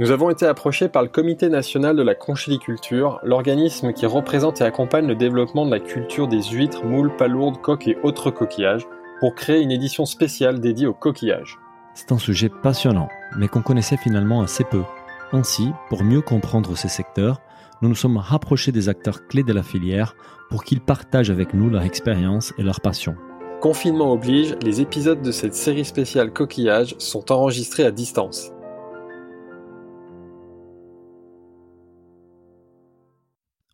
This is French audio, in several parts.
Nous avons été approchés par le Comité national de la conchiliculture, l'organisme qui représente et accompagne le développement de la culture des huîtres, moules, palourdes, coques et autres coquillages, pour créer une édition spéciale dédiée aux coquillages. C'est un sujet passionnant, mais qu'on connaissait finalement assez peu. Ainsi, pour mieux comprendre ces secteurs, nous nous sommes rapprochés des acteurs clés de la filière pour qu'ils partagent avec nous leur expérience et leur passion. Confinement oblige, les épisodes de cette série spéciale coquillages sont enregistrés à distance.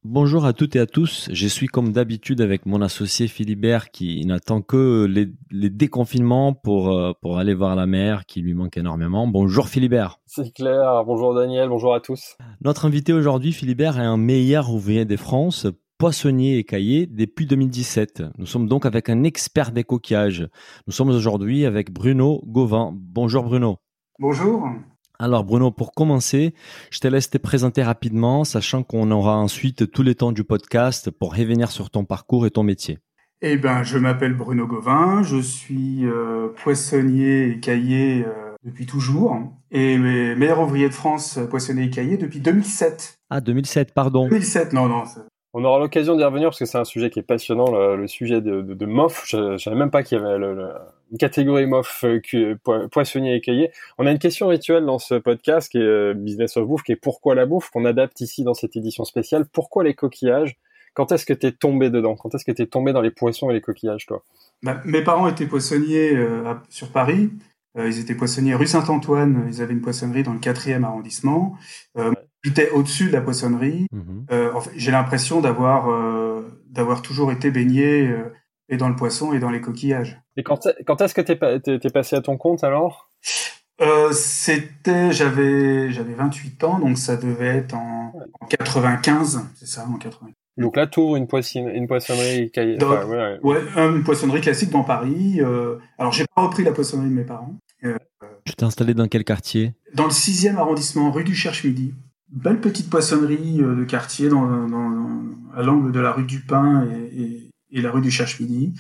Bonjour à toutes et à tous. Je suis comme d'habitude avec mon associé Philibert qui n'attend que les, déconfinements pour, euh, pour aller voir la mer qui lui manque énormément. Bonjour Philibert. C'est clair. Bonjour Daniel. Bonjour à tous. Notre invité aujourd'hui, Philibert, est un meilleur ouvrier de France, poissonnier et caillé depuis 2017. Nous sommes donc avec un expert des coquillages. Nous sommes aujourd'hui avec Bruno Gauvin. Bonjour Bruno. Bonjour. Alors Bruno, pour commencer, je te laisse te présenter rapidement, sachant qu'on aura ensuite tous les temps du podcast pour revenir sur ton parcours et ton métier. Eh ben, je m'appelle Bruno Gauvin, je suis euh, poissonnier et caillé euh, depuis toujours, et meilleur ouvrier de France poissonnier et caillé depuis 2007. Ah, 2007, pardon. 2007, non, non, on aura l'occasion d'y revenir parce que c'est un sujet qui est passionnant, le, sujet de, de, MOF. Je ne savais même pas qu'il y avait une catégorie MOF euh, poissonnier et cahier. On a une question rituelle dans ce podcast qui est euh, Business of Bouffe, qui est pourquoi la bouffe, qu'on adapte ici dans cette édition spéciale. Pourquoi les coquillages? Quand est-ce que tu es tombé dedans? Quand est-ce que tu es tombé dans les poissons et les coquillages, toi? Bah, Mes parents étaient poissonniers euh, sur Paris. ils étaient poissonniers rue Saint-Antoine. Ils avaient une poissonnerie dans le 4e arrondissement. J'étais au-dessus de la poissonnerie. Mhm. Euh, j'ai l'impression d'avoir euh, d'avoir toujours été baigné euh, et dans le poisson et dans les coquillages. Et quand, quand est-ce que t'es es, passé à ton compte alors? Euh, C'était j'avais j'avais 28 ans donc ça devait être en, en 95 c'est ça en 95. Donc là, tour une, poissonnerie, une poissonnerie ouais, ouais. une poissonnerie classique dans Paris. Euh, alors, j'ai pas repris la poissonnerie de mes parents. Euh, tu t'es installé dans quel quartier? Dans le 6e arrondissement, rue du Cherche-Midi belle petite poissonnerie euh, de quartier dans, à l'angle de la rue du Pin et, la rue du Cherche-Midi.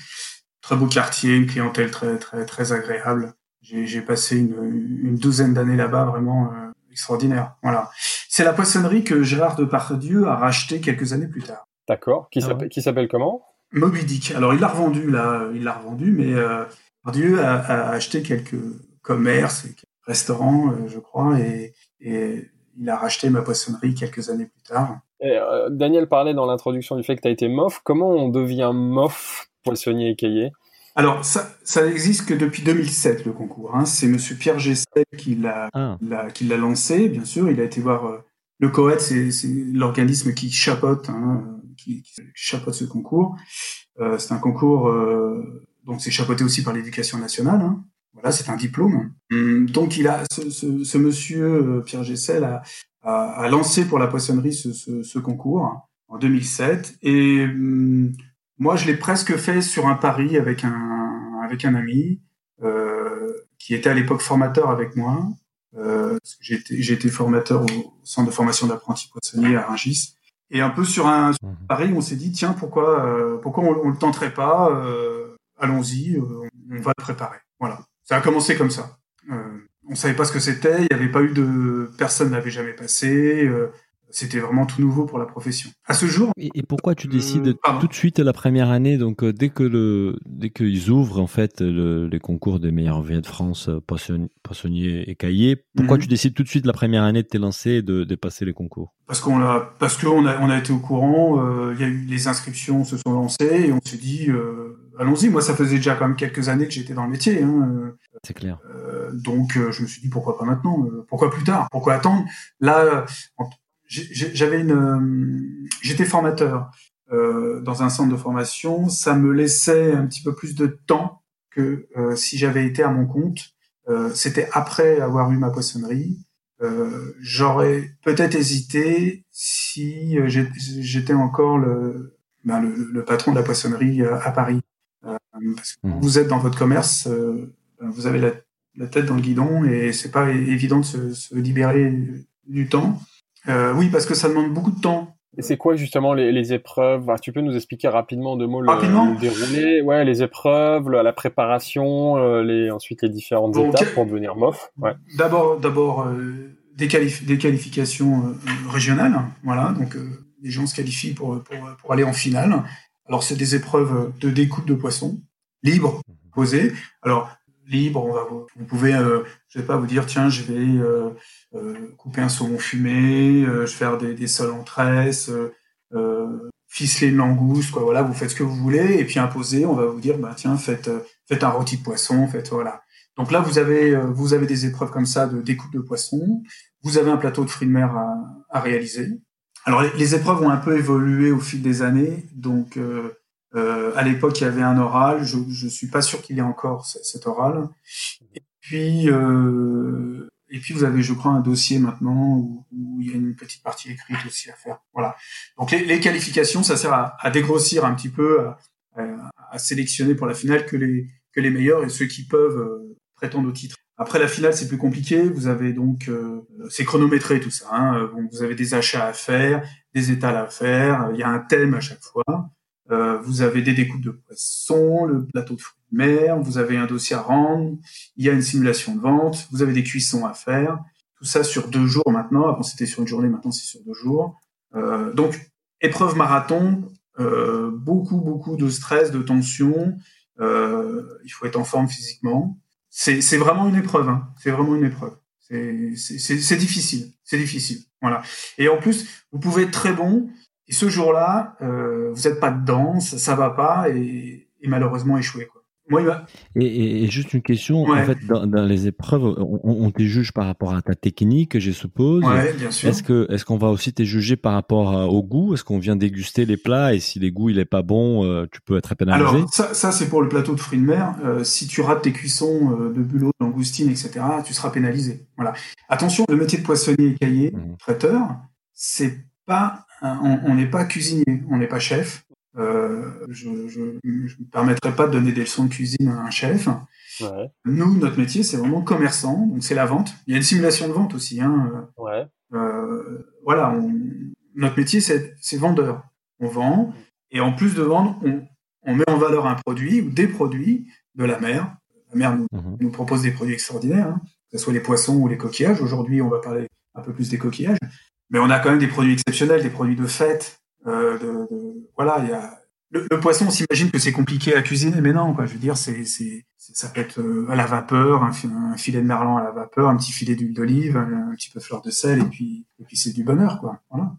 Très beau quartier, une clientèle très très très agréable. J'ai passé une, douzaine d'années là-bas, vraiment euh, extraordinaire. Voilà. C'est la poissonnerie que Gérard Depardieu a racheté quelques années plus tard. D'accord. Qui ah s'appelle comment? Moby Dick. Alors il l'a revendu là, il l'a revendu, mais euh, Depardieu a, acheté quelques commerces, et quelques restaurants, euh, je crois, et, et il a racheté ma poissonnerie quelques années plus tard. Euh, Daniel parlait dans l'introduction du fait que tu as été MOF. Comment on devient MOF, poissonnier écaillé? Alors, ça, ça n'existe que depuis 2007, le concours. Hein. C'est Monsieur Pierre Gessel qui l'a ah. qui l'a lancé, bien sûr. Il a été voir euh, le COET, c'est l'organisme qui chapeaute, hein, qui, chapeaute ce concours. Euh, c'est un concours, euh, donc c'est chapeauté aussi par l'éducation nationale. Hein. Voilà, c'est un diplôme. Hum, donc il a ce, ce, ce monsieur euh, Pierre Gessel a, a, a, lancé pour la poissonnerie ce, ce concours en 2007 et hum, moi je l'ai presque fait sur un pari avec un avec un ami euh, qui était à l'époque formateur avec moi. Euh, j'ai été formateur au centre de formation d'apprentis poissonniers à Rungis. Et un peu sur un, mmh. pari, on s'est dit tiens pourquoi euh, pourquoi on, on, le tenterait pas euh, Allons-y, on va le préparer. Voilà. Ça a commencé comme ça. Euh, on savait pas ce que c'était, il n'y avait pas eu de personne n'avait jamais passé. Euh, c'était vraiment tout nouveau pour la profession. À ce jour. Et, pourquoi tu décides euh, tout de suite la première année, donc dès que le dès qu'ils ouvrent en fait les concours des meilleurs ouvriers de France, poissonniers et cahiers, pourquoi mhm. tu décides tout de suite la première année de te lancer et de, de passer les concours? Parce qu'on a parce qu'on a on a été au courant, il y a eu les inscriptions se sont lancées et on s'est dit allons-y. Moi, ça faisait déjà quand même quelques années que j'étais dans le métier. Hein. C'est clair. Euh, donc, euh, je me suis dit pourquoi pas maintenant euh, Pourquoi plus tard Pourquoi attendre? Là, j'avais une, j'étais formateur dans un centre de formation. Ça me laissait un petit peu plus de temps que si j'avais été à mon compte. C'était après avoir eu ma poissonnerie. J'aurais peut-être hésité si j'étais encore le, ben, le, le, patron de la poissonnerie à Paris. Euh, parce que mmh. vous êtes dans votre commerce, euh, vous avez la, tête dans le guidon et c'est pas évident de se, libérer du temps. Euh, oui, parce que ça demande beaucoup de temps et c'est quoi justement les, épreuves? Tu peux nous expliquer rapidement de mots le, déroulé? Ouais, les épreuves, la, préparation, les, ensuite les différentes étapes pour devenir MOF. Ouais. D'abord, d'abord, des, des, qualifications régionales. Voilà, donc les gens se qualifient pour, pour, pour aller en finale. Alors, c'est des épreuves de découpe de poissons, libres, posées. Alors, libre, on va vous, vous pouvez, euh, je vais pas vous dire, tiens, je vais euh, euh, couper un saumon fumé, je vais faire des, des sols en tresse, ficeler une langouste, quoi. Voilà, vous faites ce que vous voulez, et puis imposer, on va vous dire, bah tiens, faites, faites un rôti de poisson, faites voilà. Donc là, vous avez, vous avez des épreuves comme ça de découpe de poisson. Vous avez un plateau de fruits de mer à, à réaliser. Alors les, épreuves ont un peu évolué au fil des années, donc euh, à l'époque, il y avait un oral. Je ne suis pas sûr qu'il y ait encore cet oral. Et puis, euh, et puis vous avez, je crois, un dossier maintenant où, il y a une petite partie écrite aussi à faire. Voilà. Donc les, qualifications, ça sert à, à, dégrossir un petit peu, à, sélectionner pour la finale que les meilleurs et ceux qui peuvent euh, prétendre au titre. Après la finale, c'est plus compliqué. Vous avez donc, euh, c'est chronométré tout ça. Hein. Bon, vous avez des achats à faire, des étals à faire. Il y a un thème à chaque fois. Euh, vous avez des découpes de poissons, le plateau de fruits de mer, vous avez un dossier à rendre, il y a une simulation de vente, vous avez des cuissons à faire. Tout ça sur deux jours maintenant. Avant c'était sur une journée, maintenant c'est sur deux jours. Euh, donc épreuve marathon, euh, beaucoup beaucoup de stress, de tension. Euh, il faut être en forme physiquement. C'est vraiment une épreuve. Hein. C'est vraiment une épreuve. C'est difficile. C'est difficile. Voilà. Et en plus, vous pouvez être très bon et ce jour-là, euh, vous n'êtes pas dedans, ça, ça va pas, et, malheureusement échoué. Quoi. Moi, va... et, et, juste une question, en fait, dans, dans les épreuves, on, on te juge par rapport à ta technique, je suppose. Ouais, bien sûr. Est-ce que, est-ce qu'on va aussi te juger par rapport au goût? Est-ce qu'on vient déguster les plats et si les goûts il est pas bon, euh, tu peux être pénalisé? Alors ça, ça c'est pour le plateau de fruits de mer. Euh, si tu rates tes cuissons euh, de bulot, d'angoustine, etc., tu seras pénalisé. Voilà. Attention, le métier de poissonnier et cahier, mmh. traiteur, c'est pas on n'est pas cuisinier, on n'est pas chef. Euh, je ne me permettrai pas de donner des leçons de cuisine à un chef. Nous, notre métier, c'est vraiment commerçant, donc c'est la vente. Il y a une simulation de vente aussi. Hein. Euh, voilà, notre métier, c'est vendeur. On vend, et en plus de vendre, on, met en valeur un produit ou des produits de la mer. La mer nous, mhm. propose des produits extraordinaires, hein, que ce soit les poissons ou les coquillages. Aujourd'hui, on va parler un peu plus des coquillages mais on a quand même des produits exceptionnels, des produits de fête. Euh, de, de, voilà, il y a le, le poisson. On s'imagine que c'est compliqué à cuisiner, mais non, quoi. Je veux dire, c'est, c'est, ça peut être euh, à la vapeur, un, filet de merlan à la vapeur, un petit filet d'huile d'olive, un, petit peu de fleur de sel, et puis, et puis c'est du bonheur, quoi. Voilà.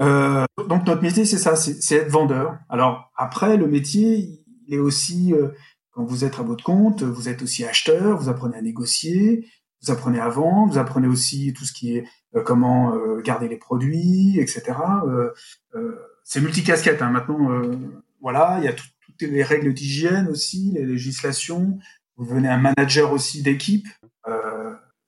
Euh, donc notre métier, c'est ça, c'est, être vendeur. Alors après, le métier, il est aussi euh, quand vous êtes à votre compte, vous êtes aussi acheteur, vous apprenez à négocier, vous apprenez à vendre, vous apprenez aussi tout ce qui est comment euh, garder les produits, etc. Euh, c'est multicasquette. Hein. Maintenant, voilà, il y a toutes les règles d'hygiène aussi, les législations. Vous devenez un manager aussi d'équipe.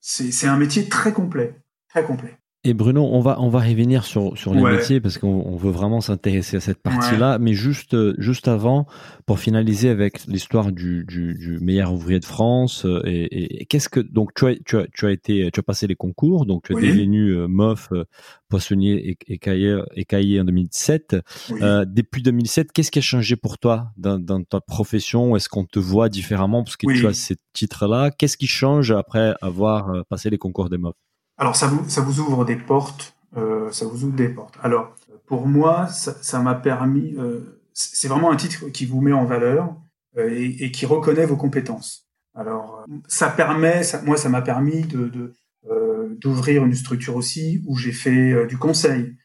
c'est un métier très complet, très complet. Et Bruno, on va on va revenir sur sur les métiers parce qu'on veut vraiment s'intéresser à cette partie-là, mais juste juste avant pour finaliser avec l'histoire du, du, du meilleur ouvrier de France euh, et, et, qu'est-ce que donc tu as tu as tu as été tu as passé les concours donc tu as devenu euh, MOF euh, poissonnier et, et cahier en 2017. Euh, depuis 2007, qu'est-ce qui a changé pour toi dans, dans ta profession? Est-ce qu'on te voit différemment? Parce que tu as ces titres-là. Qu'est-ce qui change après avoir passé les concours des MOF alors ça vous, ça vous ouvre des portes, euh, ça vous ouvre des portes. Alors pour moi, ça m'a permis, euh, c'est vraiment un titre qui vous met en valeur euh, et, et, qui reconnaît vos compétences. Alors ça permet, ça, moi ça m'a permis de, de euh, d'ouvrir une structure aussi où j'ai fait euh, du conseil.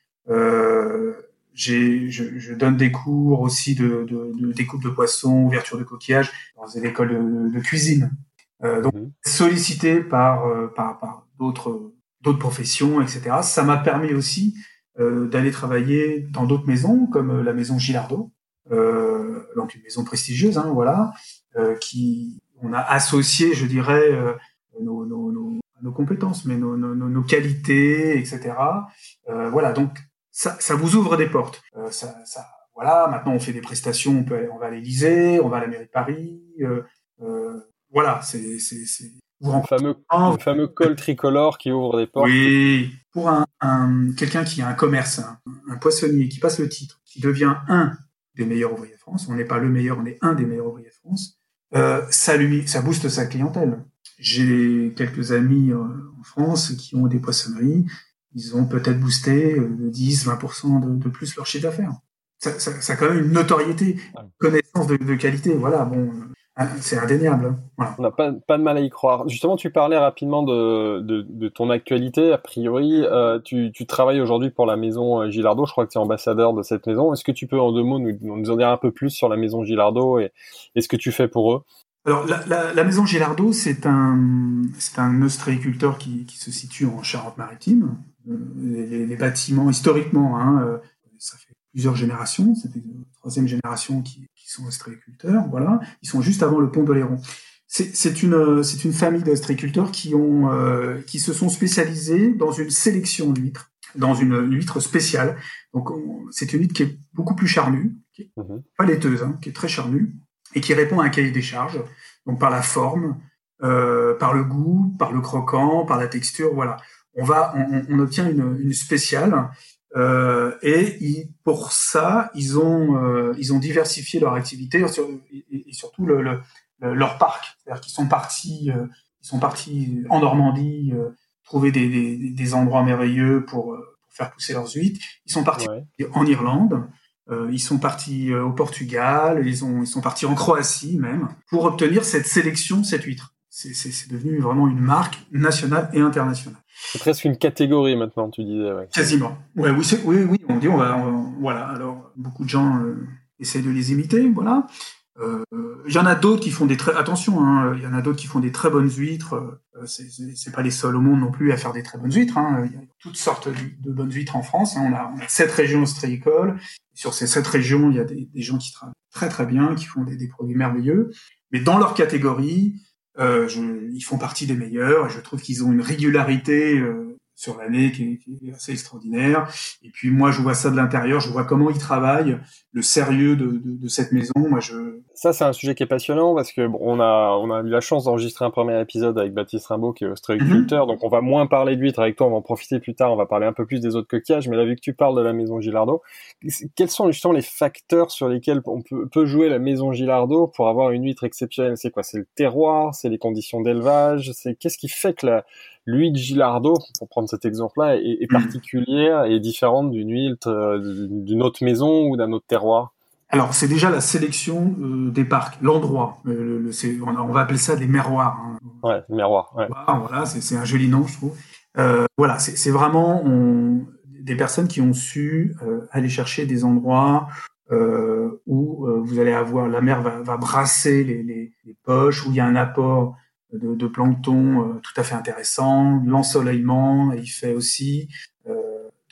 j'ai, je, je, donne des cours aussi de, de, de, découpe de poissons, ouverture de coquillages dans des écoles de, de cuisine. donc mhm. sollicité par, par, par d'autres d'autres professions, etc. Ça m'a permis aussi euh, d'aller travailler dans d'autres maisons, comme euh, la maison Gilardo, euh, donc une maison prestigieuse, hein, voilà, euh, qui on a associé, je dirais, euh, nos, nos, nos, nos, compétences, mais nos, nos qualités, etc. voilà, donc ça, ça, vous ouvre des portes. ça, ça, voilà, maintenant on fait des prestations, on, peut, on va à l'Élysée, on va à la mairie de Paris. voilà, c'est le fameux, le fameux col tricolore qui ouvre des portes. Oui, pour un, un quelqu'un qui a un commerce, un, poissonnier qui passe le titre, qui devient un des meilleurs ouvriers de France, on n'est pas le meilleur, on est un des meilleurs ouvriers de France, euh, ça lui, ça booste sa clientèle. j'ai quelques amis en France qui ont des poissonneries. Ils ont peut-être boosté de 10, 20% de, de plus leur chiffre d'affaires. Ça, ça, ça, a quand même une notoriété, une connaissance de, de qualité. Voilà, bon, c'est indéniable. On n'a pas, pas, de mal à y croire. Justement, tu parlais rapidement de, de, de ton actualité. A priori, euh, tu, tu, travailles aujourd'hui pour la maison euh, Gilardo. Je crois que tu es ambassadeur de cette maison. Est-ce que tu peux en deux mots nous, nous en dire un peu plus sur la maison Gilardo et, et ce que tu fais pour eux? Alors, la, la, la maison Gilardo, c'est un, c'est un ostréiculteur qui, qui se situe en Charente-Maritime. Euh, les, les, bâtiments, historiquement, hein, ça fait plusieurs générations. C'était la troisième génération qui, qui sont ostréiculteurs. Voilà, ils sont juste avant le pont de l'Héron. C'est une, c'est une famille d'ostréiculteurs qui ont, euh, qui se sont spécialisés dans une sélection d'huîtres, dans une, une, huître spéciale. Donc c'est une huître qui est beaucoup plus charnue, qui est mmh. pas laiteuse, hein, qui est très charnue et qui répond à un cahier des charges. Donc par la forme, euh, par le goût, par le croquant, par la texture, voilà. On va, on, on obtient une, une spéciale euh, et ils, pour ça, ils ont, euh, ils ont diversifié leur activité et, et surtout le, le, leur parc. C'est-à-dire qu'ils sont partis, euh, ils sont partis en Normandie euh, trouver des, des, des, endroits merveilleux pour, pour, faire pousser leurs huîtres. Ils sont partis ouais. en Irlande. ils sont partis au Portugal. Ils, ont, ils sont partis en Croatie même pour obtenir cette sélection, cette huître. C'est devenu vraiment une marque nationale et internationale. C'est presque une catégorie maintenant, tu disais. Ouais. Quasiment. Ouais, oui, oui, oui, on dit, on va, on, voilà. Alors, beaucoup de gens euh, essayent de les imiter, voilà. Il euh, y en a d'autres qui font des très attention. Il hein, y en a d'autres qui font des très bonnes huîtres. Euh, c'est pas les seuls au monde non plus à faire des très bonnes huîtres. Hein. Il y a toutes sortes de, de bonnes huîtres en France. Hein. On, a, on, a, sept régions ostréicoles. Sur ces sept régions, il y a des, des, gens qui travaillent très très bien, qui font des, des produits merveilleux. Mais dans leur catégorie, je, ils font partie des meilleurs et je trouve qu'ils ont une régularité euh, sur l'année qui, est, qui est assez extraordinaire. Et puis moi, je vois ça de l'intérieur, je vois comment ils travaillent, le sérieux de, de, de, cette maison. Moi, je ça c'est un sujet qui est passionnant parce que bon, on a on a eu la chance d'enregistrer un premier épisode avec Baptiste Rimbaud qui est ostréiculteur, mm -hmm. donc on va moins parler d'huîtres avec toi, on va en profiter plus tard, on va parler un peu plus des autres coquillages. Mais là, vu que tu parles de la maison Gilardo, quels sont justement les facteurs sur lesquels on peut, peut jouer la maison Gilardo pour avoir une huître exceptionnelle? C'est quoi? C'est le terroir, c'est les conditions d'élevage, c'est qu'est-ce qui fait que la l'huile Gilardo, pour prendre cet exemple-là, est, est, particulière et différente d'une huile euh, d'une autre maison ou d'un autre terroir? Alors, c'est déjà la sélection euh, des parcs, l'endroit. Euh, le, on, on, va appeler ça des miroirs. Hein. Ouais, miroirs. Ouais. Voilà, c'est un joli nom, je trouve. Euh, voilà, c'est vraiment on, des personnes qui ont su euh, aller chercher des endroits euh, où vous allez avoir la mer va, va brasser les, les, les, poches, où il y a un apport de, de plancton tout à fait intéressant, l'ensoleillement, il fait aussi.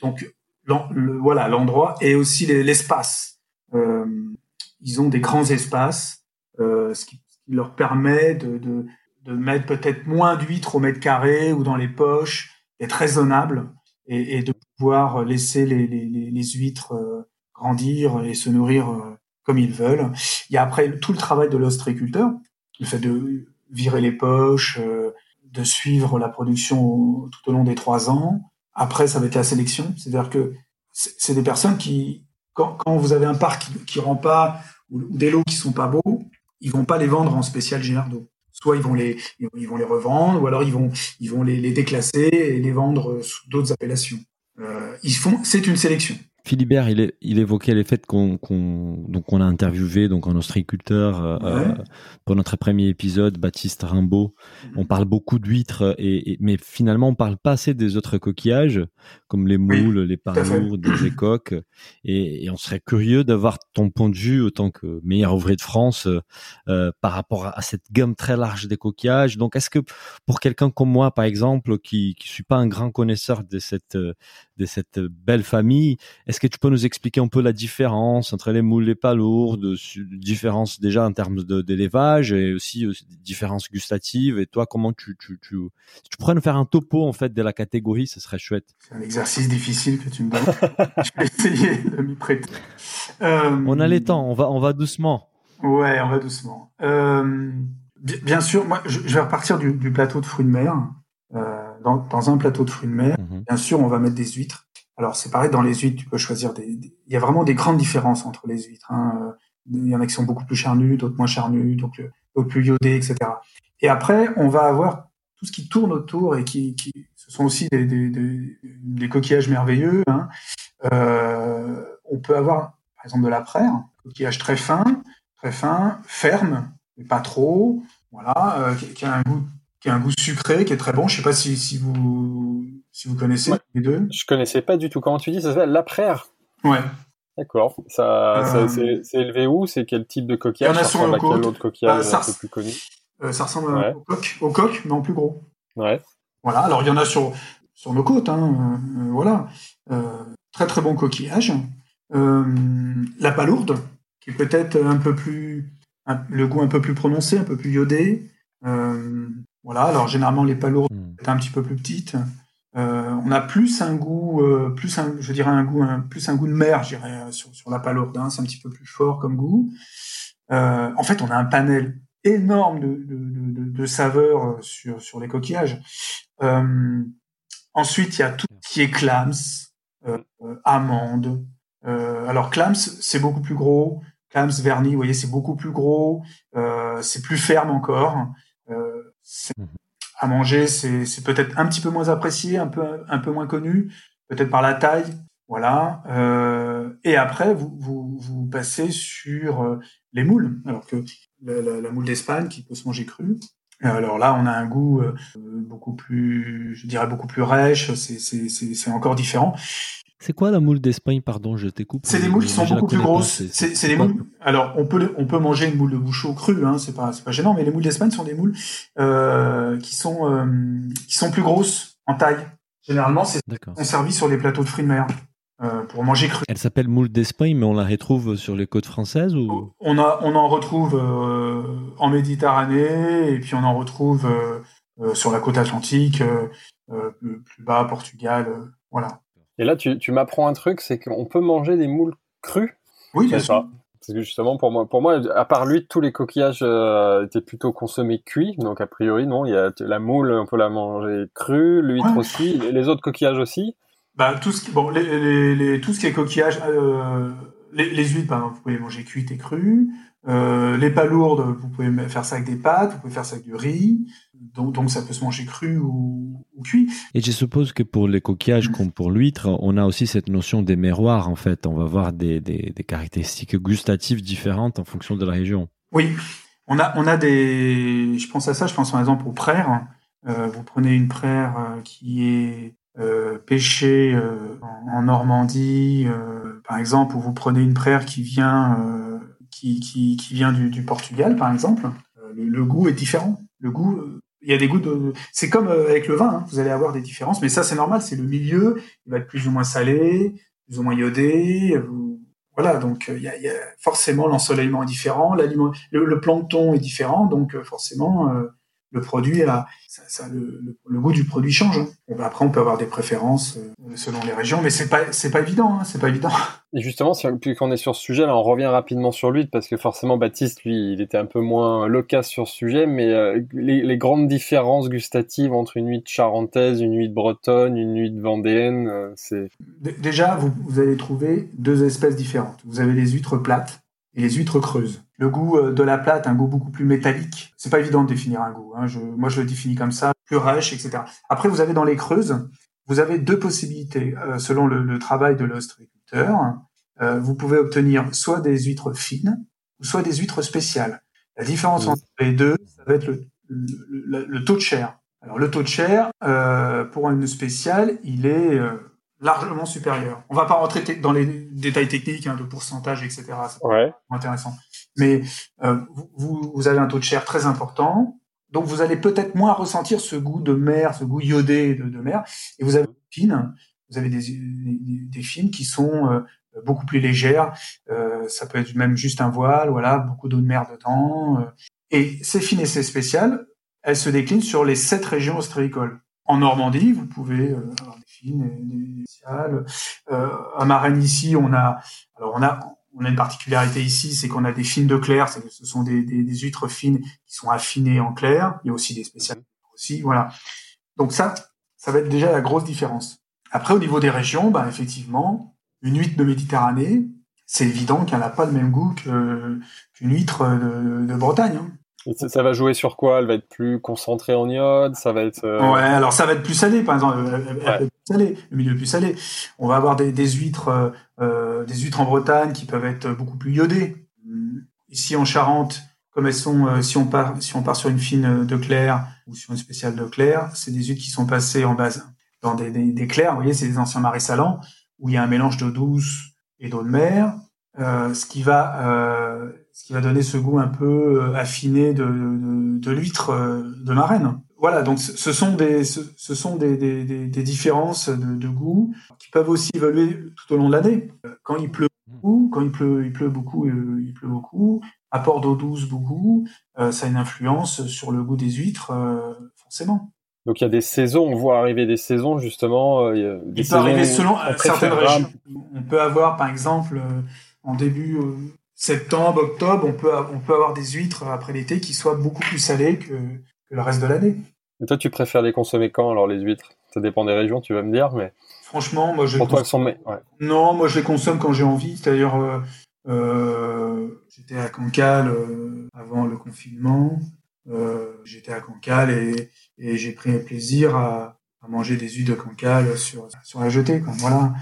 donc, le, voilà, l'endroit et aussi l'espace euh, ils ont des grands espaces, euh, ce qui, leur permet de, de, de mettre peut-être moins d'huîtres au mètre carré ou dans les poches, d'être raisonnable et, et, de pouvoir laisser les, les, les huîtres euh, grandir et se nourrir comme ils veulent. Il y a après tout le travail de l'ostréiculteur, le fait de virer les poches, de suivre la production tout au long des trois ans. Après, ça va être la sélection, c'est-à-dire que c'est des personnes qui, quand, vous avez un parc qui, qui rend pas ou, des lots qui sont pas beaux, ils vont pas les vendre en spécial Girardeau. Soit ils vont les ils vont les revendre, ou alors ils vont ils vont les, les déclasser et les vendre sous d'autres appellations. Euh, ils font c'est une sélection. Philibert, il, est, il évoquait les faits qu'on qu donc on a interviewé donc un ostréiculteur euh, ouais. euh, pour notre premier épisode, Baptiste Rimbaud. Mmh. On parle beaucoup d'huîtres, et, et, mais finalement on parle pas assez des autres coquillages comme les moules, oui, les parlours, des écoques. Et, et, on serait curieux d'avoir ton point de vue autant que meilleur ouvrier de France euh, par rapport à, à, cette gamme très large des coquillages. Donc est-ce que pour quelqu'un comme moi par exemple qui qui suis pas un grand connaisseur de cette de cette belle famille. Est-ce que tu peux nous expliquer un peu la différence entre les moules et les palourdes, différence déjà en termes d'élevage et aussi euh, différences gustatives Et toi, comment tu, tu, tu, tu pourrais nous faire un topo en fait de la catégorie, ce serait chouette. C'est un exercice difficile que tu me donnes. je vais essayer de m'y prêter. Euh... On a les temps, on va, on va doucement. Ouais, on va doucement. Euh, bien sûr, moi, je, vais repartir du, du plateau de fruits de mer. Euh, dans, dans, un plateau de fruits de mer, mmh. bien sûr, on va mettre des huîtres. Alors, c'est pareil, dans les huîtres, tu peux choisir des, des, Il y a vraiment des grandes différences entre les huîtres. Hein. Il y en a qui sont beaucoup plus charnues, d'autres moins charnues, donc d'autres plus iodées, etc. Et après, on va avoir tout ce qui tourne autour et qui, qui ce sont aussi des, des, des, des coquillages merveilleux. Hein. Euh, on peut avoir, par exemple, de la praire, coquillage très fin, très fin, ferme, mais pas trop, voilà, euh, qui, qui, a un goût, qui a un goût sucré, qui est très bon. Je sais pas si, si vous si vous connaissez les deux. Je connaissais pas du tout. Comment tu dis? Ça s'appelle la praire Ouais. D'accord. Ça, ça c'est élevé où? C'est quel type de coquillage? Il y en a sur le quel autre coquillage Bah, ça un peu plus connu? Euh, ça ressemble Ouais. au coq, au coq, mais en plus gros. Ouais. Voilà. Alors il y en a sur sur nos côtes, hein, euh, voilà. Euh, très très bon coquillage. Euh, la palourde, qui est peut-être un peu plus un- le goût un peu plus prononcé, un peu plus iodé. Euh, voilà. Alors généralement les palourdes Hmm. sont un petit peu plus petites. Euh, on a plus un goût, euh, plus un, je dirais un goût, un, plus un goût de mer, je dirais euh, sur, sur la palourde. Hein, c'est un petit peu plus fort comme goût. Euh, en fait, on a un panel énorme de, de, de, de saveurs euh, sur, sur les coquillages. Euh, ensuite, il y a tout ce qui est clams, amande. Euh, alors clams, c'est beaucoup plus gros. Clams vernis, vous voyez, c'est beaucoup plus gros. Euh, c'est plus ferme encore. Mhm. à manger, c'est peut-être un petit peu moins apprécié, un peu un peu moins connu, peut-être par la taille. Voilà. Euh, et après, vous, vous, vous passez sur euh, les moules. Alors que la, la, la moule d'Espagne qui peut se manger crue. Alors là, on a un goût euh, beaucoup plus, je dirais beaucoup plus c'est c'est encore différent. C'est quoi la moule d'Espagne Pardon, je coupe. C'est des moules qui sont beaucoup plus grosses. C'est quoi moules. Alors on peut on peut manger une moule de bouchon crue, hein, c'est pas c'est pas gênant. Mais les moules d'Espagne sont des moules euh, qui sont euh, qui sont plus grosses en taille. Généralement, c'est sont servis sur les plateaux de fruits de mer euh, pour manger cru. Elle s'appelle moule d'Espagne, mais on la retrouve sur les côtes françaises ou? On a on en retrouve en Méditerranée et puis on en retrouve sur la côte atlantique, plus, bas, Portugal, voilà. Et là, tu, tu m'apprends un truc, c'est qu'on peut manger des moules crues. Oui, sûr. pas. Parce que justement, pour moi, pour moi, à part lui, tous les coquillages euh, étaient plutôt consommés cuits. Donc a priori, non, il y a la moule, on peut la manger crue, l'huître Ouais. aussi, les autres coquillages aussi. Bah, tout ce qui, bon, les, les, les- tout ce qui est coquillage, euh, les, les huîtres, par exemple, vous pouvez les manger cuites et crues. Euh, les palourdes, vous pouvez faire ça avec des pâtes, vous pouvez faire ça avec du riz. Donc, donc ça peut se manger cru ou, ou cuit. Et je suppose que pour les coquillages comme pour l'huître, on a aussi cette notion des miroirs en fait. On va voir des, des, des caractéristiques gustatives différentes en fonction de la région. Oui, on a, on a des. Je pense à ça, je pense par exemple aux praires. Euh, vous prenez une praire euh, qui est euh, pêchée euh, en, en Normandie, euh, par exemple, ou vous prenez une praire qui vient, euh, qui, qui, qui vient du, du Portugal, par exemple. Le, le goût est différent. Le goût, il y a des goûts de. C'est comme euh, avec le vin, hein, vous allez avoir des différences, mais ça c'est normal, c'est le milieu. Il va être plus ou moins salé, plus ou moins iodé. Voilà, donc euh, il y, a, il y a forcément l'ensoleillement est différent, l'aliment, le, le plancton est différent, donc euh, forcément euh, le produit a, ça, ça, le, le, le goût du produit change. hein. Bon, bah, après on peut avoir des préférences euh, selon les régions, mais c'est pas c'est pas évident, hein, c'est pas évident. Et justement, si, puis qu'on est sur ce sujet, là, on revient rapidement sur l'huître parce que forcément, Baptiste, lui, il était un peu moins loquace sur ce sujet, mais euh, les, les grandes différences gustatives entre une huître charentaise, une huître bretonne, une huître vendéenne, euh, c'est Déjà, vous, vous allez trouver deux espèces différentes. Vous avez les huîtres plates et les huîtres creuses. Le goût euh, de la plate, un goût beaucoup plus métallique. C'est pas évident de définir un goût. Hein. Je, moi, je le définis comme ça, plus rêche, etc. Après, vous avez dans les creuses, vous avez deux possibilités euh, selon le, le travail de l'ostréiculteur. Euh, vous pouvez obtenir soit des huîtres fines, soit des huîtres spéciales. La différence Mhm. entre les deux, ça va être le, le, le- le taux de chair. Alors, le taux de chair, euh, pour une spéciale, il est euh, largement supérieur. On va pas rentrer dans les détails techniques hein, de pourcentage, etc. C'est ouais. intéressant. Mais euh, vous- vous, avez un taux de chair très important, donc vous allez peut-être moins ressentir ce goût de mer, ce goût iodé de, de mer. Et vous avez des fines, vous avez des, des, des fines qui sont euh, beaucoup plus légères. Euh, ça peut être même juste un voile, voilà, beaucoup d'eau de mer dedans. euh. Et ces fines et ces spéciales, elles se déclinent sur les sept régions ostréicoles. En Normandie, vous pouvez euh, des et spéciales. Euh, à Marennes ici, on a, alors on a, on a une particularité ici, c'est qu'on a des fines de clair, c'est que ce sont des, des, des huîtres fines qui sont affinées en clair. Il y a aussi des spéciales aussi, voilà. Donc ça, ça va être déjà la grosse différence. Après, au niveau des régions, bah, effectivement, une huître de Méditerranée, c'est évident qu'elle n'a pas le même goût que- qu'une huître de, de Bretagne. hein. ça, va jouer sur quoi? Elle va être plus concentrée en iode? Ça va être. Euh, ouais, alors ça va être plus salé, par exemple. plus salé, le milieu plus salé. On va avoir des, huîtres, euh, euh, des huîtres en Bretagne qui peuvent être beaucoup plus iodées. Ici en Charente, comme elles sont, si on part, si on part sur une fine de clair ou sur une spéciale de clair, c'est des huîtres qui sont passées en base dans des, des, clairs. Vous voyez, c'est des anciens marais salants où il y a un mélange d'eau douce et d'eau de mer, ce qui va ce qui va donner ce goût un peu euh, affiné de, de, de l'huître euh, de marraine. Voilà, donc ce sont des, ce, sont des, des, des différences de, de, goût qui peuvent aussi évoluer tout au long de l'année. Quand il pleut beaucoup, quand il pleut, il pleut beaucoup, euh, il pleut beaucoup. Apport d'eau douce beaucoup, ça a une influence sur le goût des huîtres, forcément. Donc il y a des saisons, on voit arriver des saisons justement. il, peut arriver selon certaines régions. On peut avoir par exemple en début septembre, octobre, on peut, on peut avoir des huîtres après l'été qui soient beaucoup plus salées que, le reste de l'année. Et toi, tu préfères les consommer quand alors les huîtres? Ça dépend des régions, tu vas me dire, mais. Franchement, moi je. Pour toi, sont... Non, moi je les consomme quand j'ai envie. C'est-à-dire, euh, euh, j'étais à Cancale euh, avant le confinement. j'étais à Cancale et, et j'ai pris plaisir à, à, manger des huîtres de Cancale sur sur la jetée. Quoi. Voilà.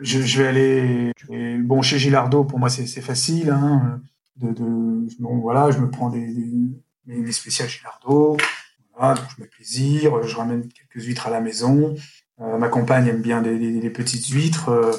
Je, je, vais aller bon chez Gilardo pour moi c'est facile hein, de, de bon, voilà je me prends des, des, des spéciales Gilardo voilà donc je mets plaisir je ramène quelques huîtres à la maison euh, ma compagne aime bien des, petites huîtres euh,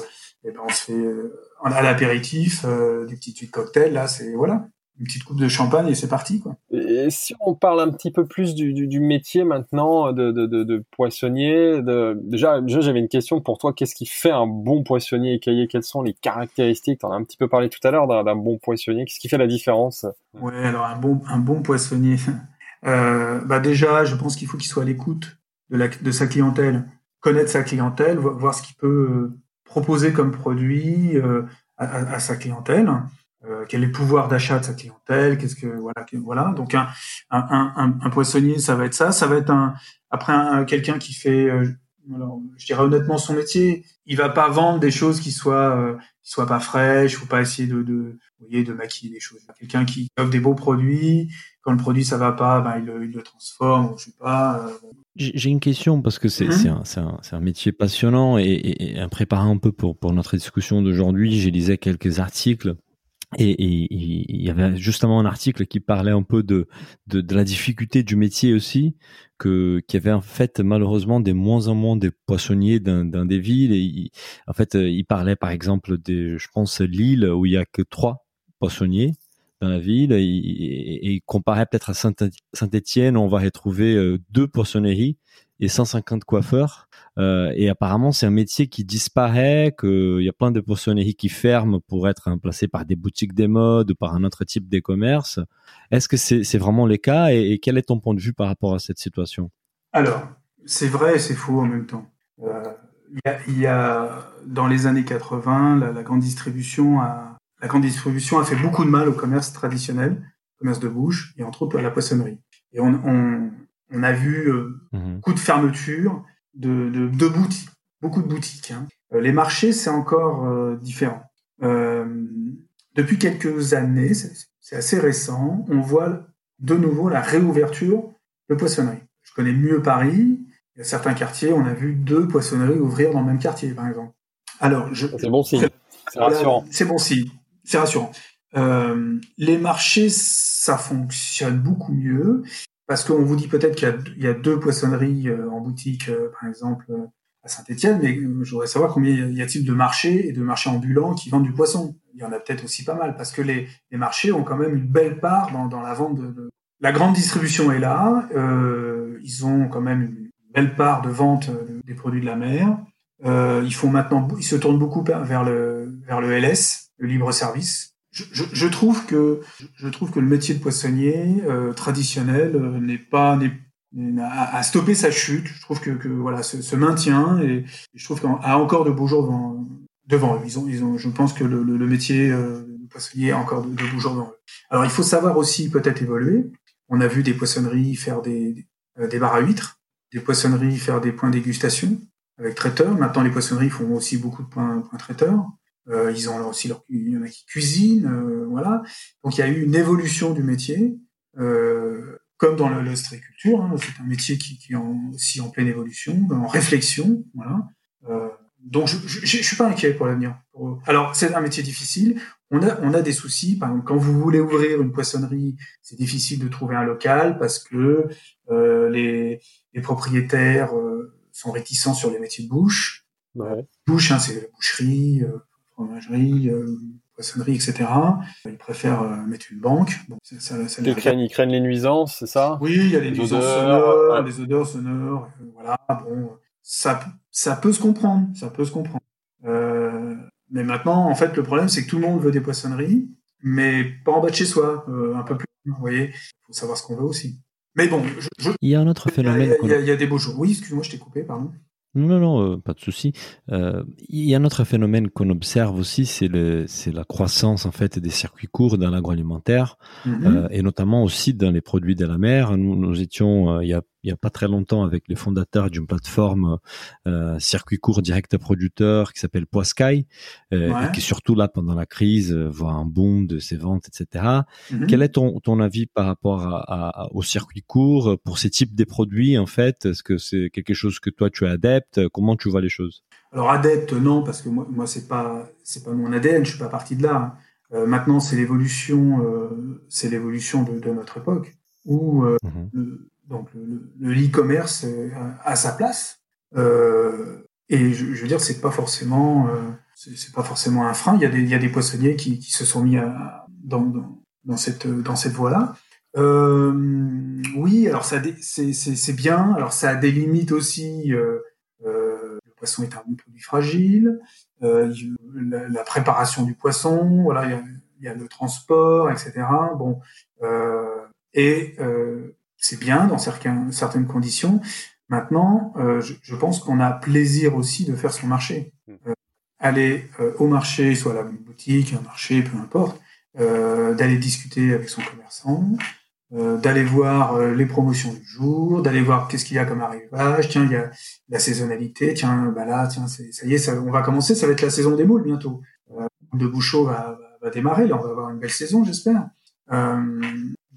et ben on se fait euh, à l'apéritif euh, des petites huîtres cocktail là c'est voilà une petite coupe de champagne et c'est parti quoi. Et si on parle un petit peu plus du, du, du métier maintenant de, de, de, de poissonnier, déjà, déjà j'avais une question pour toi. Qu'est-ce qui fait un bon poissonnier écaillé Quelles sont les caractéristiques? T'en as un petit peu parlé tout à l'heure d'un bon poissonnier. Qu'est-ce qui fait la différence? Ouais, alors un bon un bon poissonnier. Euh, bah déjà, je pense qu'il faut qu'il soit à l'écoute de, la, de sa clientèle, connaître sa clientèle, voir ce qu'il peut euh, proposer comme produit euh, à, à, sa clientèle. Euh, quel est le pouvoir d'achat de sa clientèle, qu'est-ce que voilà, voilà. Donc un, un, un, un, poissonnier, ça va être ça, ça va être un après un, quelqu'un qui fait, euh, alors, je dirais honnêtement son métier, il va pas vendre des choses qui soient euh, qui soient pas fraîches, faut pas essayer de, de vous voyez de maquiller des choses. Quelqu'un qui offre des beaux produits, quand le produit ça va pas, ben il, il le transforme, je sais pas. J'ai une question parce que c'est mmh. un, un, un, métier passionnant et, et, et, en préparant un peu pour, pour notre discussion d'aujourd'hui, j'ai lisé quelques articles et, il y avait justement un article qui parlait un peu de, de, de la difficulté du métier aussi, que qu'il y avait en fait malheureusement des moins en moins de poissonniers dans, dans des villes. Et en fait, il parlait par exemple de, je pense, Lille où il y a que trois poissonniers dans la ville. Et, comparé peut-être à Saint-Étienne, on va retrouver euh, deux poissonneries et 150 coiffeurs. Euh, et apparemment, c'est un métier qui disparaît, qu'il y a plein de poissonneries qui ferment pour être remplacées par des boutiques des modes ou par un autre type de commerce. Est-ce que c'est vraiment le cas et, quel est ton point de vue par rapport à cette situation? Alors, c'est vrai et c'est faux en même temps. Euh, il y, a, dans les années 80, la, grande distribution a la grande distribution a fait beaucoup de mal au commerce traditionnel, commerce de bouche et entre autres à la poissonnerie. Et on, on, on a vu euh, mmh beaucoup de fermetures de, de, de boutiques, beaucoup de boutiques. Hein. Euh, les marchés, c'est encore euh, différent. Euh, depuis quelques années, c'est assez récent, on voit de nouveau la réouverture de poissonneries. Je connais mieux Paris. Il y a certains quartiers, on a vu deux poissonneries ouvrir dans le même quartier, par exemple. Alors, c'est bon signe. C'est rassurant. C'est bon signe. C'est rassurant. Euh, les marchés, ça fonctionne beaucoup mieux. Parce qu'on vous dit peut-être qu'il y, a deux poissonneries euh, en boutique, euh, par exemple, à Saint-Etienne, mais je voudrais savoir combien y a-t-il de marchés et de marchés ambulants qui vendent du poisson. Il y en a peut-être aussi pas mal, parce que les, marchés ont quand même une belle part dans, la vente de, La grande distribution est là, ils ont quand même une belle part de vente des produits de la mer. ils font maintenant, ils se tournent beaucoup vers le LS, le libre service, je, je, trouve que je trouve que le métier de poissonnier euh, traditionnel euh, n'est pas à, stopper sa chute. Je trouve que, que voilà se, maintient et, je trouve qu'il a encore de beaux jours devant devant eux. Ils ont ils ont je pense que le, le, métier euh, de poissonnier a encore de, beaux jours devant eux. Alors il faut savoir aussi peut-être évoluer. On a vu des poissonneries faire des des bars à huîtres, des poissonneries faire des points dégustation avec traiteurs. Maintenant les poissonneries font aussi beaucoup de points, points traiteurs. Euh, ils ont aussi leur, il y en a qui cuisinent, euh, voilà. Donc il y a eu une évolution du métier. comme dans l'ostréiculture, hein, c'est un métier qui, qui, est aussi en pleine évolution, en réflexion, voilà. Euh, donc je, je, je, suis pas inquiet pour l'avenir. Alors c'est un métier difficile. On a on a des soucis. Par exemple, quand vous voulez ouvrir une poissonnerie, c'est difficile de trouver un local parce que euh, les, les, propriétaires euh, sont réticents sur les métiers de bouche. Ouais. Bouche, hein, c'est la boucherie, euh, fromagerie, euh, poissonnerie, etc. Ils préfèrent euh, mettre une banque. Bon, ça, ça, ils, craignent, ils craignent les nuisances, c'est ça? Oui, il y a les, nuisances sonores, les odeurs sonores. Euh, voilà, bon, ça, ça peut se comprendre, ça peut se comprendre. Euh, mais maintenant, en fait, le problème, c'est que tout le monde veut des poissonneries, mais pas en bas de chez soi, euh, un peu plus. Vous voyez, il faut savoir ce qu'on veut aussi. Mais bon, je, il y a un autre phénomène. Il y a, il y a des beaux jours. Oui, excuse-moi, je t'ai coupé, pardon. Non, non, euh, pas de souci. Euh, il y a un autre phénomène qu'on observe aussi, c'est la croissance en fait des circuits courts dans l'agroalimentaire mm-hmm. euh, et notamment aussi dans les produits de la mer. Nous, nous étions euh, il y a il y a pas très longtemps avec les fondateurs d'une plateforme euh, circuit court direct à producteur qui s'appelle Poiscaille euh, et qui surtout là pendant la crise euh, voit un boom de ses ventes etc. Mm-hmm. Quel est ton, ton avis par rapport à, à, au circuit court pour ces types de produits en fait? Est-ce que c'est quelque chose que toi tu es adepte? Comment tu vois les choses? Alors adepte non parce que moi, moi c'est pas c'est pas mon ADN, je suis pas parti de là. Hein. Euh, maintenant c'est l'évolution euh, c'est l'évolution de, de, notre époque où euh, mm-hmm donc le e-commerce euh, a, sa place. Euh, et je, je, veux dire, c'est pas forcément, euh, c'est pas forcément un frein. Il y a des, il y a des poissonniers qui, qui se sont mis à, dans, dans, dans, cette, dans cette voie-là. Euh, oui, alors ça, c'est bien. Alors ça a des limites aussi. Euh, euh, le poisson est un produit fragile. Euh, la, la, préparation du poisson, voilà, il y a, il y a le transport, etc. Bon, et c'est bien dans certains, certaines conditions. Maintenant, euh, je, je, pense qu'on a plaisir aussi de faire son marché. Hmm. Euh, aller euh, au marché, soit à la boutique, un marché, peu importe, euh, d'aller discuter avec son commerçant, euh, d'aller voir les promotions du jour, d'aller voir qu'est-ce qu'il y a comme arrivage. Tiens, il y a la saisonnalité. Tiens, bah là, tiens, ça y est, ça, on va commencer. Ça va être la saison des moules bientôt. de Bouchot va, va, démarrer. Là, on va avoir une belle saison, j'espère.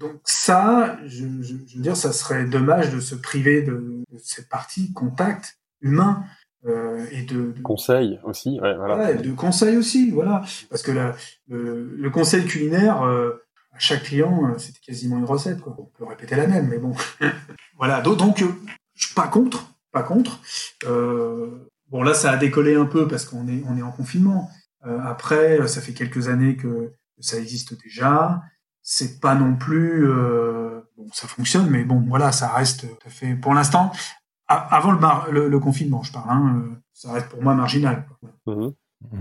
Donc ça, je, je, je, veux dire, ça serait dommage de se priver de, de cette partie contact humain euh, et de, de, conseil aussi, ouais, voilà. Ouais, de conseil aussi, voilà, parce que la, le, le, conseil culinaire euh, à chaque client, euh, c'était quasiment une recette, quoi. On peut répéter la même, mais bon, voilà. Donc, euh, je suis pas contre, pas contre. Euh, bon là, ça a décollé un peu parce qu'on est on est en confinement. après, ça fait quelques années que ça existe déjà c'est pas non plus euh, bon ça fonctionne mais bon voilà ça reste tout à fait pour l'instant avant le, le, confinement je parle hein, euh, ça reste pour moi marginal mmh. Mmh.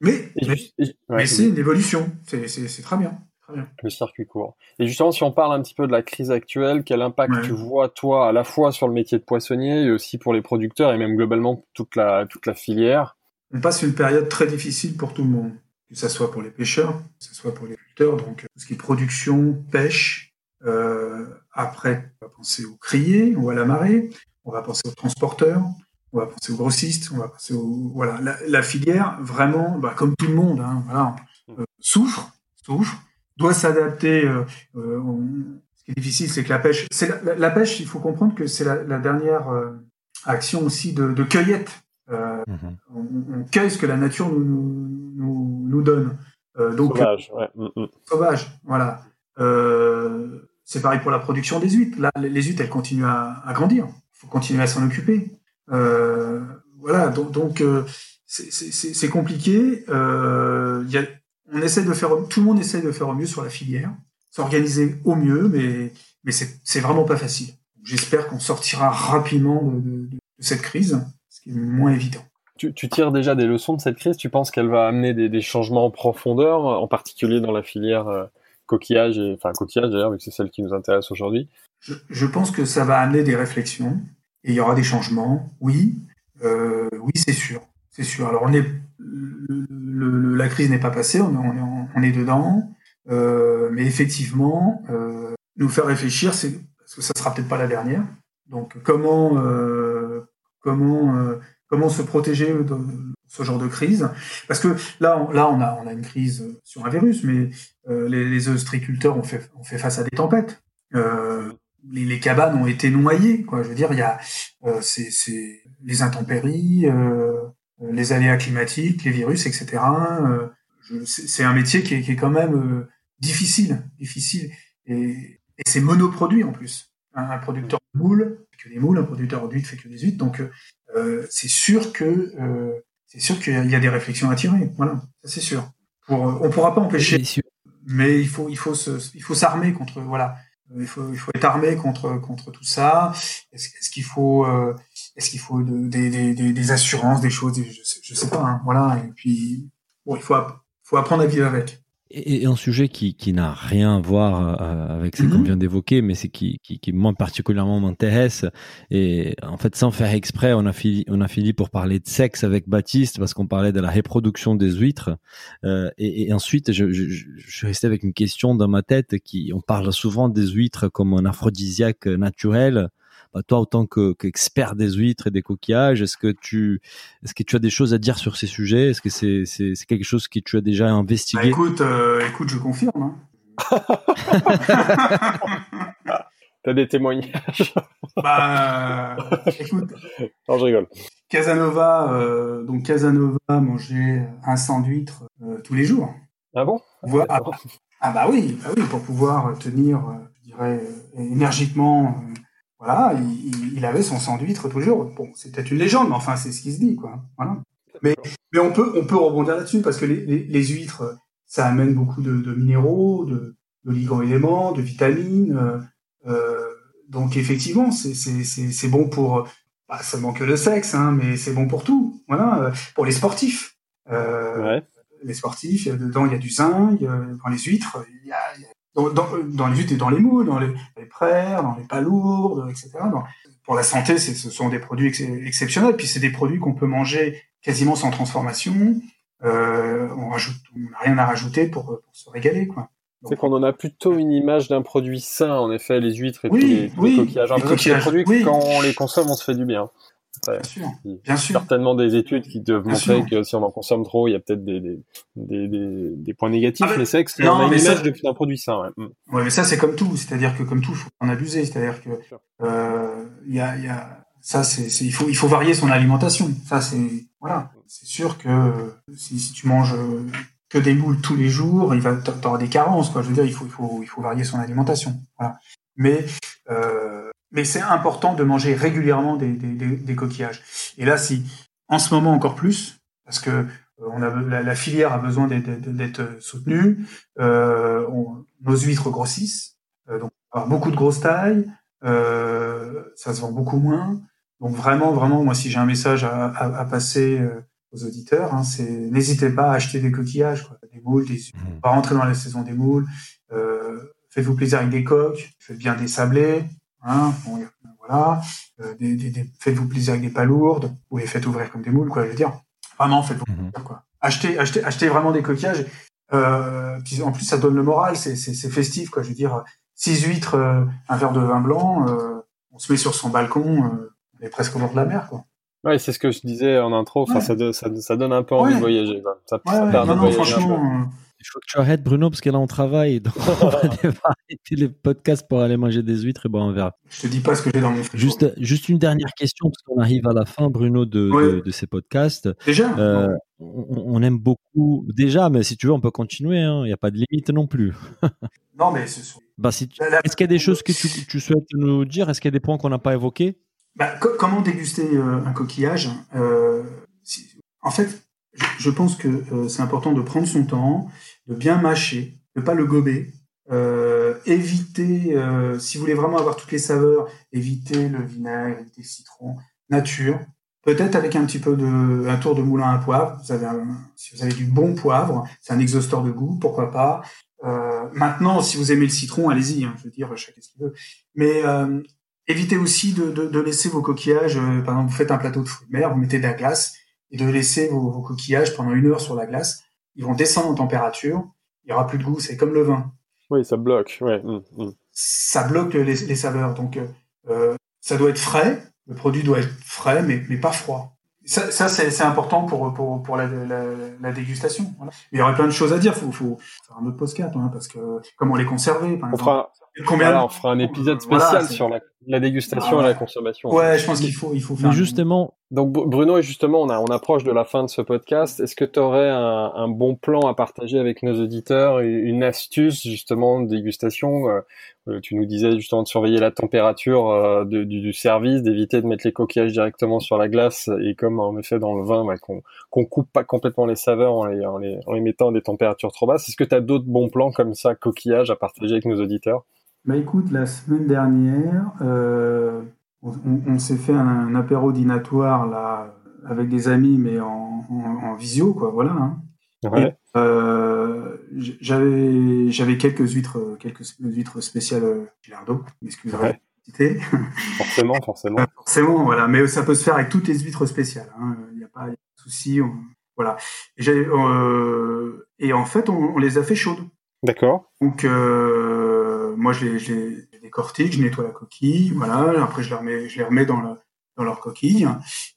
mais mais, c'est une évolution c'est c'est très bien Très bien. Le circuit court. Et justement, si on parle un petit peu de la crise actuelle, quel impact tu vois, toi, à la fois sur le métier de poissonnier et aussi pour les producteurs et même globalement toute la, toute la filière? On passe une période très difficile pour tout le monde que ce soit pour les pêcheurs, que ce soit pour les culteurs, donc tout ce qui est production, pêche. Euh, après, on va penser aux criers ou à la marée, on va penser aux transporteurs, on va penser aux grossistes, on va penser aux voilà la, la filière vraiment, bah, comme tout le monde, hein, voilà, euh, souffre, souffre, doit s'adapter. Euh, euh ce qui est difficile, c'est que la pêche, c'est la, la, pêche, il faut comprendre que c'est la, dernière euh, action aussi de, de cueillette euh, mhm. on, on, cueille ce que la nature nous, nous, nous donne. Euh, donc, sauvage, ouais. Mm, mm. sauvage, voilà. Euh, c'est pareil pour la production des huîtres. Là, les huîtres, elles continuent à, à grandir. Il faut continuer à s'en occuper. Euh, voilà, donc, donc c'est compliqué. Y a, on essaie de faire, tout le monde essaie de faire au mieux sur la filière, s'organiser au mieux, mais, mais c'est vraiment pas facile. J'espère qu'on sortira rapidement de, de, de, cette crise moins évident. Tu, tires déjà des leçons de cette crise Tu penses qu'elle va amener des, changements en profondeur, en particulier dans la filière euh, coquillage, et, enfin coquillage d'ailleurs, vu que c'est celle qui nous intéresse aujourd'hui? Je, pense que ça va amener des réflexions et il y aura des changements. Oui, euh, oui, c'est sûr, c'est sûr. Alors la crise n'est pas passée, on, est, dedans, euh, mais effectivement, nous faire réfléchir, c'est parce que ça sera peut-être pas la dernière. Donc comment comment comment se protéger de ce genre de crise Parce que là, on, là, on a on a une crise sur un virus, mais euh, les, ostréiculteurs ont fait ont fait face à des tempêtes. les, les, cabanes ont été noyées. Quoi. Je veux dire, il y a c'est, les intempéries, les aléas climatiques, les virus, etc. c'est un métier qui est, qui est quand même difficile, difficile. Et, c'est monoproduit en plus. Un, producteur de moules fait que des moules, un producteur d'huîtres fait que des huîtres. Donc euh, c'est sûr que euh, c'est sûr qu'il y, a des réflexions à tirer. Voilà, ça c'est sûr. Pour, euh, on pourra pas empêcher, mais il faut il faut se, il faut s'armer contre voilà. Il faut, il faut être armé contre contre tout ça. Est-ce, est-ce qu'il faut euh, est-ce qu'il faut de, des, des, des, assurances, des choses, je sais, je sais pas. Hein, voilà. Et puis bon, il faut faut apprendre à vivre avec. Et, un sujet qui, qui n'a rien à voir euh, avec ce qu'on mhm. vient d'évoquer, mais c'est qui, qui, qui, moi particulièrement m'intéresse. Et en fait, sans faire exprès, on a fini, on a fini pour parler de sexe avec Baptiste parce qu'on parlait de la reproduction des huîtres. Euh, et, et, ensuite, je, je, je, suis resté avec une question dans ma tête qui, on parle souvent des huîtres comme un aphrodisiaque naturel. Bah, toi, en tant qu'expert des huîtres et des coquillages, est-ce que tu, est-ce que tu as des choses à dire sur ces sujets? Est-ce que c'est, c'est, c'est quelque chose que tu as déjà investigué? bah, écoute, euh, écoute, je confirme. Hein. T'as des témoignages? Bah, écoute. Non, je rigole. Casanova, euh, donc Casanova mangeait un sang d'huître euh, tous les jours. Ah bon? Ah, ah, bah oui, bah oui, pour pouvoir tenir, je dirais, énergiquement voilà, il, avait son sang d'huître toujours. Bon, c'est peut-être une légende, mais enfin, c'est ce qui se dit, quoi. Voilà. Mais, mais on peut, on peut rebondir là-dessus parce que les, les, huîtres, ça amène beaucoup de, de minéraux, de, d'oligo-éléments, de vitamines. Euh, euh donc effectivement, c'est, bon pour pas seulement que le sexe, hein, mais c'est bon pour tout. Voilà, pour les sportifs. Euh, ouais. Les sportifs, dedans il y a du zinc. Dans les huîtres, il y a, il y a dans, dans, les huttes et dans les moules, dans les, les praires, dans les palourdes, etc. pour la santé, ce sont des produits exceptionnels. Puis c'est des produits qu'on peut manger quasiment sans transformation. Euh, on rajoute, on n'a rien à rajouter pour, pour se régaler, quoi. C'est qu'on en a plutôt une image d'un produit sain, en effet, les huîtres et tous les, oui, coquillages. Les coquillages. produits quand on les consomme, on se fait du bien bien sûr, bien sûr. Certainement des études qui doivent montrer que si on en consomme trop, il y a peut-être des, des, des, des, points négatifs, ah, mais c'est que non, on a une image d'un produit sain. Ouais. Mm. ouais, mais ça c'est comme tout, c'est-à-dire que comme tout, il faut en abuser, c'est-à-dire que euh, il y a, y a ça c'est il faut il faut varier son alimentation. Ça c'est voilà, c'est sûr que si, si tu manges que des moules tous les jours, il va t'auras des carences quoi. Je veux dire, il faut il faut il faut varier son alimentation. Voilà. Mais euh, mais c'est important de manger régulièrement des, des, des, coquillages. Et là, si en ce moment encore plus, parce que euh, on a, la, filière a besoin d'être soutenue, euh, nos huîtres grossissent, euh, donc avoir beaucoup de grosses tailles, euh, ça se vend beaucoup moins. Donc vraiment, vraiment, moi, si j'ai un message à, à, à passer euh, aux auditeurs, hein, c'est n'hésitez pas à acheter des coquillages, quoi, des moules, des, mmh. on va rentrer dans la saison des moules. Euh, faites-vous plaisir avec des coques, faites bien des sablés, Hein, voilà. Euh, des, des, faites-vous plaisir avec des palourdes ou les faites ouvrir comme des moules, quoi. Je veux dire, vraiment, faites-vous mhm. plaisir, quoi. Achetez, achetez, achetez vraiment des coquillages. Euh, en plus, ça donne le moral, c'est, c'est, festif, quoi. Je veux dire, six huîtres, euh, un verre de vin blanc, euh, on se met sur son balcon, euh, on est presque au bord de la mer, quoi. Ouais, c'est ce que je disais en intro. Enfin, ça, ça, ça, donne un peu envie de voyager. Ça, ouais, non, non, franchement, il faut que tu arrêtes, Bruno, parce que là, on travaille. Donc, on va arrêter les podcasts pour aller manger des huîtres et boire un verre. Je te dis pas ce que j'ai dans mon frigo. Juste, juste une dernière question, parce qu'on arrive à la fin, Bruno, de, de, ces podcasts. Déjà euh, on, aime beaucoup. Déjà, mais si tu veux, on peut continuer. Hein. Il n'y a pas de limite non plus. non, mais ce sont... bah, si Est-ce qu'il y a des choses que tu, tu souhaites nous dire? Est-ce qu'il y a des points qu'on n'a pas évoqués? Bah, Comment déguster euh, un coquillage euh, En fait, je pense que euh, c'est important de prendre son temps, de bien mâcher, de pas le gober. Euh, éviter, euh, si vous voulez vraiment avoir toutes les saveurs, éviter le vinaigre, éviter le citron, nature. Peut-être avec un petit peu de, un tour de moulin à poivre. Vous avez si vous avez du bon poivre, c'est un exhausteur de goût, pourquoi pas. Euh, maintenant, si vous aimez le citron, allez-y. Hein, je veux dire, chacun ce qu'il veut. Mais euh, évitez aussi de, de, de, laisser vos coquillages. Euh, par exemple, vous faites un plateau de fruits de mer, vous mettez de la glace et de laisser vos, vos coquillages pendant une heure sur la glace ils vont descendre en température, il y aura plus de goût, c'est comme le vin. Oui, ça bloque, ouais. Mmh, mmh. Ça bloque les, les saveurs, donc euh, ça doit être frais, le produit doit être frais, mais, mais pas froid. ça, ça c'est important pour, pour, pour la, la, la dégustation. Voilà. Il y aurait plein de choses à dire. Faut, faut faire un autre podcast, hein, parce que comment les conserver. Par on, fera, Combien on fera un épisode spécial sur la, la dégustation et la consommation. Ouais, je pense qu'il faut, il faut faire. Mais justement, donc Bruno, et justement, on, a, on approche de la fin de ce podcast. Est-ce que tu aurais un, un, bon plan à partager avec nos auditeurs, une astuce justement de dégustation euh, euh, Tu nous disais justement de surveiller la température euh, de, du, du, service, d'éviter de mettre les coquillages directement sur la glace, et comme en effet dans le vin, bah, qu'on qu'on coupe pas complètement les saveurs en les, en les, en les mettant à des températures trop basses. Est-ce que tu as d'autres bons plans comme ça, coquillages, à partager avec nos auditeurs? Bah écoute, la semaine dernière, euh, on, on s'est fait un, apéro dînatoire là avec des amis, mais en, en, en visio, quoi. Voilà. Hein. Ouais. Euh, j'avais j'avais quelques huîtres quelques huîtres spéciales Gilardo, excusez Ouais. forcément, forcément. forcément, voilà. Mais ça peut se faire avec toutes les huîtres spéciales. Hein. Il n'y a pas de souci. On... Voilà. Et, euh, et, en fait, on, on, les a fait chaudes. D'accord. Donc euh, moi, je les, je les décortique, je nettoie la coquille, voilà. Après, je les remets, je les remets dans, la, dans leur coquille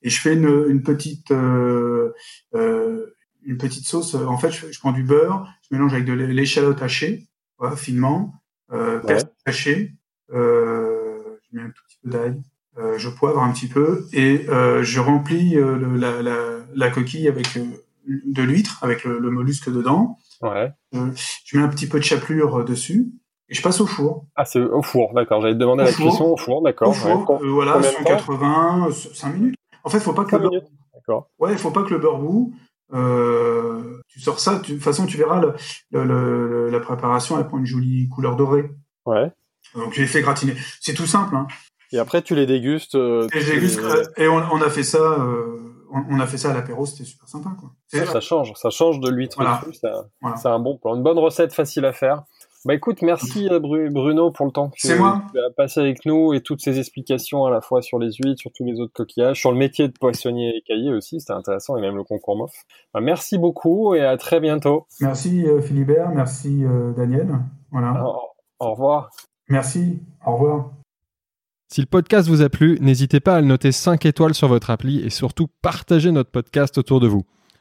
et je fais une, une petite euh, euh, une petite sauce. En fait, je, je, prends du beurre, je mélange avec de l'échalote hachée, voilà, finement, euh, ouais. haché, euh, je mets un tout petit peu d'ail, euh, je poivre un petit peu et euh, je remplis le, la, la, la, coquille avec de l'huître, avec le, le, mollusque dedans. Ouais. je mets un petit peu de chapelure dessus et je passe au four. Ah, c'est au four, d'accord. J'allais te demander la cuisson au four, d'accord. Au four, ouais. euh, voilà, 180, 5 minutes. En fait, faut pas que le beurre... D'accord. Ouais, faut pas que le beurre boue. Euh, tu sors ça, tu... de toute façon, tu verras le, le, le, la préparation, elle prend une jolie couleur dorée. Ouais. Donc, je l'ai fait gratiner. C'est tout simple, hein. Et après, tu les dégustes. Euh, et, déguste, les... et on, on, a fait ça. Euh, on, a fait ça à l'apéro, c'était super sympa. Quoi. Ça, ça, change, ça change de l'huître voilà. C'est voilà. un bon plan, une bonne recette facile à faire. Bah écoute, merci euh, Bruno pour le temps que tu as passé avec nous et toutes ces explications à la fois sur les huîtres, sur tous les autres coquillages, sur le métier de poissonnier et cahier aussi, c'était intéressant et même le concours MOF. Bah, merci beaucoup et à très bientôt. Merci euh, Philibert, merci euh, Daniel. Voilà. Au, au revoir. Merci, au revoir. Si le podcast vous a plu, n'hésitez pas à le noter 5 étoiles sur votre appli et surtout partagez notre podcast autour de vous.